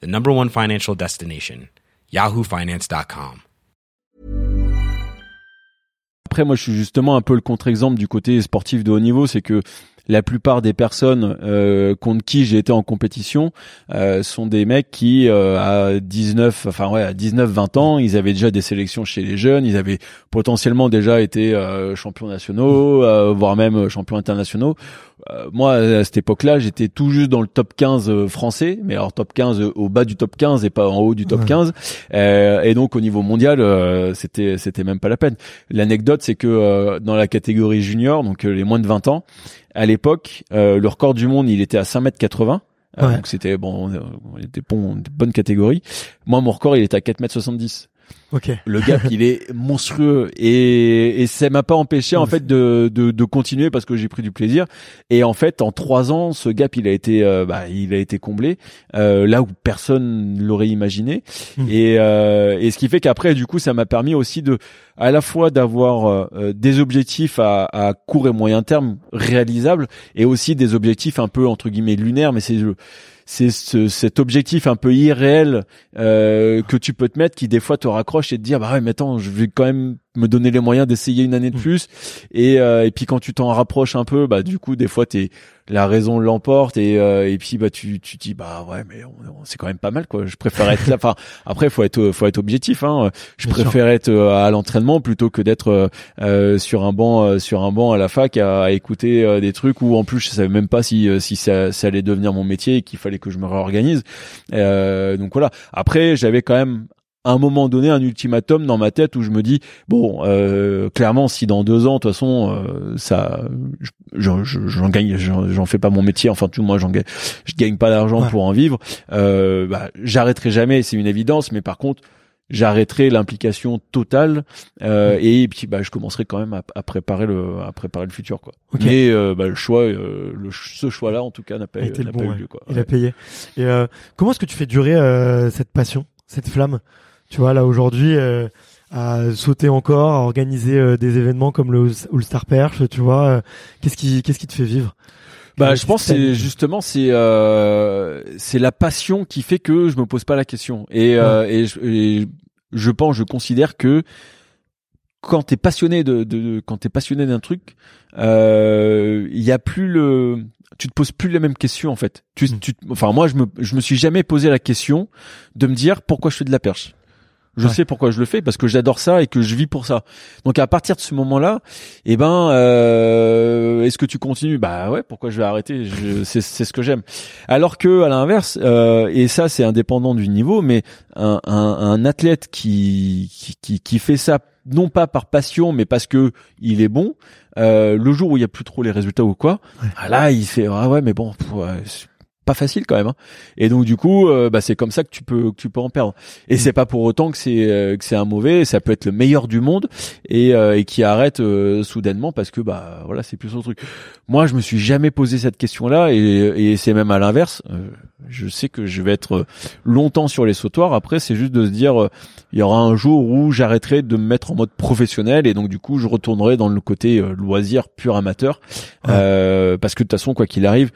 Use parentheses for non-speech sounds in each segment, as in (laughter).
the number one financial destination, yahoofinance.com. Après, moi, je suis justement un peu le contre-exemple du côté sportif de haut niveau, c'est que la plupart des personnes euh, contre qui j'ai été en compétition euh, sont des mecs qui euh, à 19 enfin ouais à 19 20 ans ils avaient déjà des sélections chez les jeunes ils avaient potentiellement déjà été euh, champions nationaux euh, voire même champions internationaux. Euh, moi à cette époque-là j'étais tout juste dans le top 15 français mais alors top 15 au bas du top 15 et pas en haut du top Ouais. 15 et donc au niveau mondial c'était c'était même pas la peine. L'anecdote c'est que dans la catégorie junior donc les moins de 20 ans à l'époque, euh, le record du monde, il était à 5m80. Euh, Ouais. donc c'était bon, euh, il était bon, bonne catégorie. Moi, mon record, il était à 4m70. Ok. Le gap, il est monstrueux et, et ça m'a pas empêché en fait de, de, de continuer parce que j'ai pris du plaisir. Et en fait, en trois ans, ce gap, il a été, euh, bah, il a été comblé euh, là où personne l'aurait imaginé. Hmm. Et, euh, et ce qui fait qu'après, du coup, ça m'a permis aussi de, à la fois d'avoir euh, des objectifs à, à court et moyen terme réalisables et aussi des objectifs un peu entre guillemets lunaires, mais c'est c'est ce- cet objectif un peu irréel euh, que tu peux te mettre qui des fois te raccroche et te dire bah ouais mais attends je vais quand même me donner les moyens d'essayer une année de Mm. plus. Et euh, et puis quand tu t'en rapproches un peu bah du coup des fois t'es la raison l'emporte et euh, et puis bah tu tu dis bah ouais mais on- on- c'est quand même pas mal quoi. Je préfère être là. (laughs) Enfin après faut être faut être objectif hein. Je Bien sûr. préfère être euh, à l'entraînement plutôt que d'être euh, sur un banc sur un banc à la fac à, à écouter des trucs où en plus je savais même pas si si ça, ça allait devenir mon métier et qu'il fallait que je me réorganise. Donc voilà. Après j'avais quand même à un moment donné un ultimatum dans ma tête où je me dis bon euh, clairement si dans deux ans de toute façon euh, ça je- j'en je- j'en gagne j'en fais pas mon métier. Enfin tout moi j'en gagne je gagne pas d'argent Ouais. pour en vivre. Euh, bah, j'arrêterai jamais c'est une évidence mais par contre j'arrêterai l'implication totale euh, et puis bah je commencerai quand même à, à préparer le à préparer le futur quoi. Mais euh, bah, le choix euh, le, ce choix là en tout cas n'a pas, bon, pas ouais. eu lieu quoi. Il a payé. Et euh, comment est-ce que tu fais durer euh, cette passion, cette flamme? Tu vois, là aujourd'hui, euh, à sauter encore, à organiser euh, des événements comme le All-Star Perch, tu vois, euh, qu'est-ce qui, qu'est-ce qui te fait vivre? Bah, je pense c'est justement c'est euh, c'est la passion qui fait que je me pose pas la question. Et euh, et, je, et je pense je considère que quand t'es passionné de, de quand t'es passionné d'un truc euh, il y a plus le tu te poses plus les mêmes questions en fait. Tu, Mm. tu enfin moi je me je me suis jamais posé la question de me dire pourquoi je fais de la perche je Ouais. sais pourquoi je le fais parce que j'adore ça et que je vis pour ça. Donc à partir de ce moment-là, eh ben, euh, est-ce que tu continues? Bah ouais. Pourquoi je vais arrêter? C'est ce que j'aime. Alors que à l'inverse, euh, et ça c'est indépendant du niveau, mais un, un, un athlète qui, qui qui qui fait ça non pas par passion, mais parce que il est bon. euh, le jour où il y a plus trop les résultats ou quoi, Ouais. ah là il fait ah ouais mais bon pff, ouais, pas facile quand même. hein. Et donc du coup, euh, bah, c'est comme ça que tu peux que tu peux en perdre. Et Mm. c'est pas pour autant que c'est euh, que c'est un mauvais. Ça peut être le meilleur du monde et, euh, et qui arrête euh, soudainement parce que bah voilà c'est plus son truc. Moi, je me suis jamais posé cette question-là et, et c'est même à l'inverse. Euh, je sais que je vais être longtemps sur les sautoirs. Après, c'est juste de se dire il y aura un jour où j'arrêterai de me mettre en mode professionnel et donc du coup je retournerai dans le côté loisir pur amateur Ouais. Euh, parce que de toute façon quoi qu'il arrive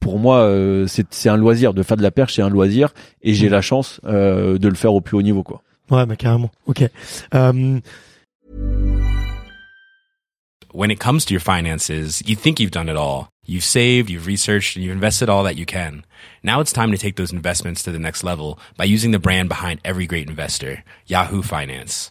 pour moi, euh, c'est un loisir de faire de la perche, c'est un loisir, et j'ai Mm. la chance euh, de le faire au plus haut niveau, quoi. Ouais, bah carrément. Ok. Euh, When it comes to your finances, you think you've done it all. You've saved, you've researched, and you've invested all that you can. Now it's time to take those investments to the next level by using the brand behind every great investor, Yahoo Finance.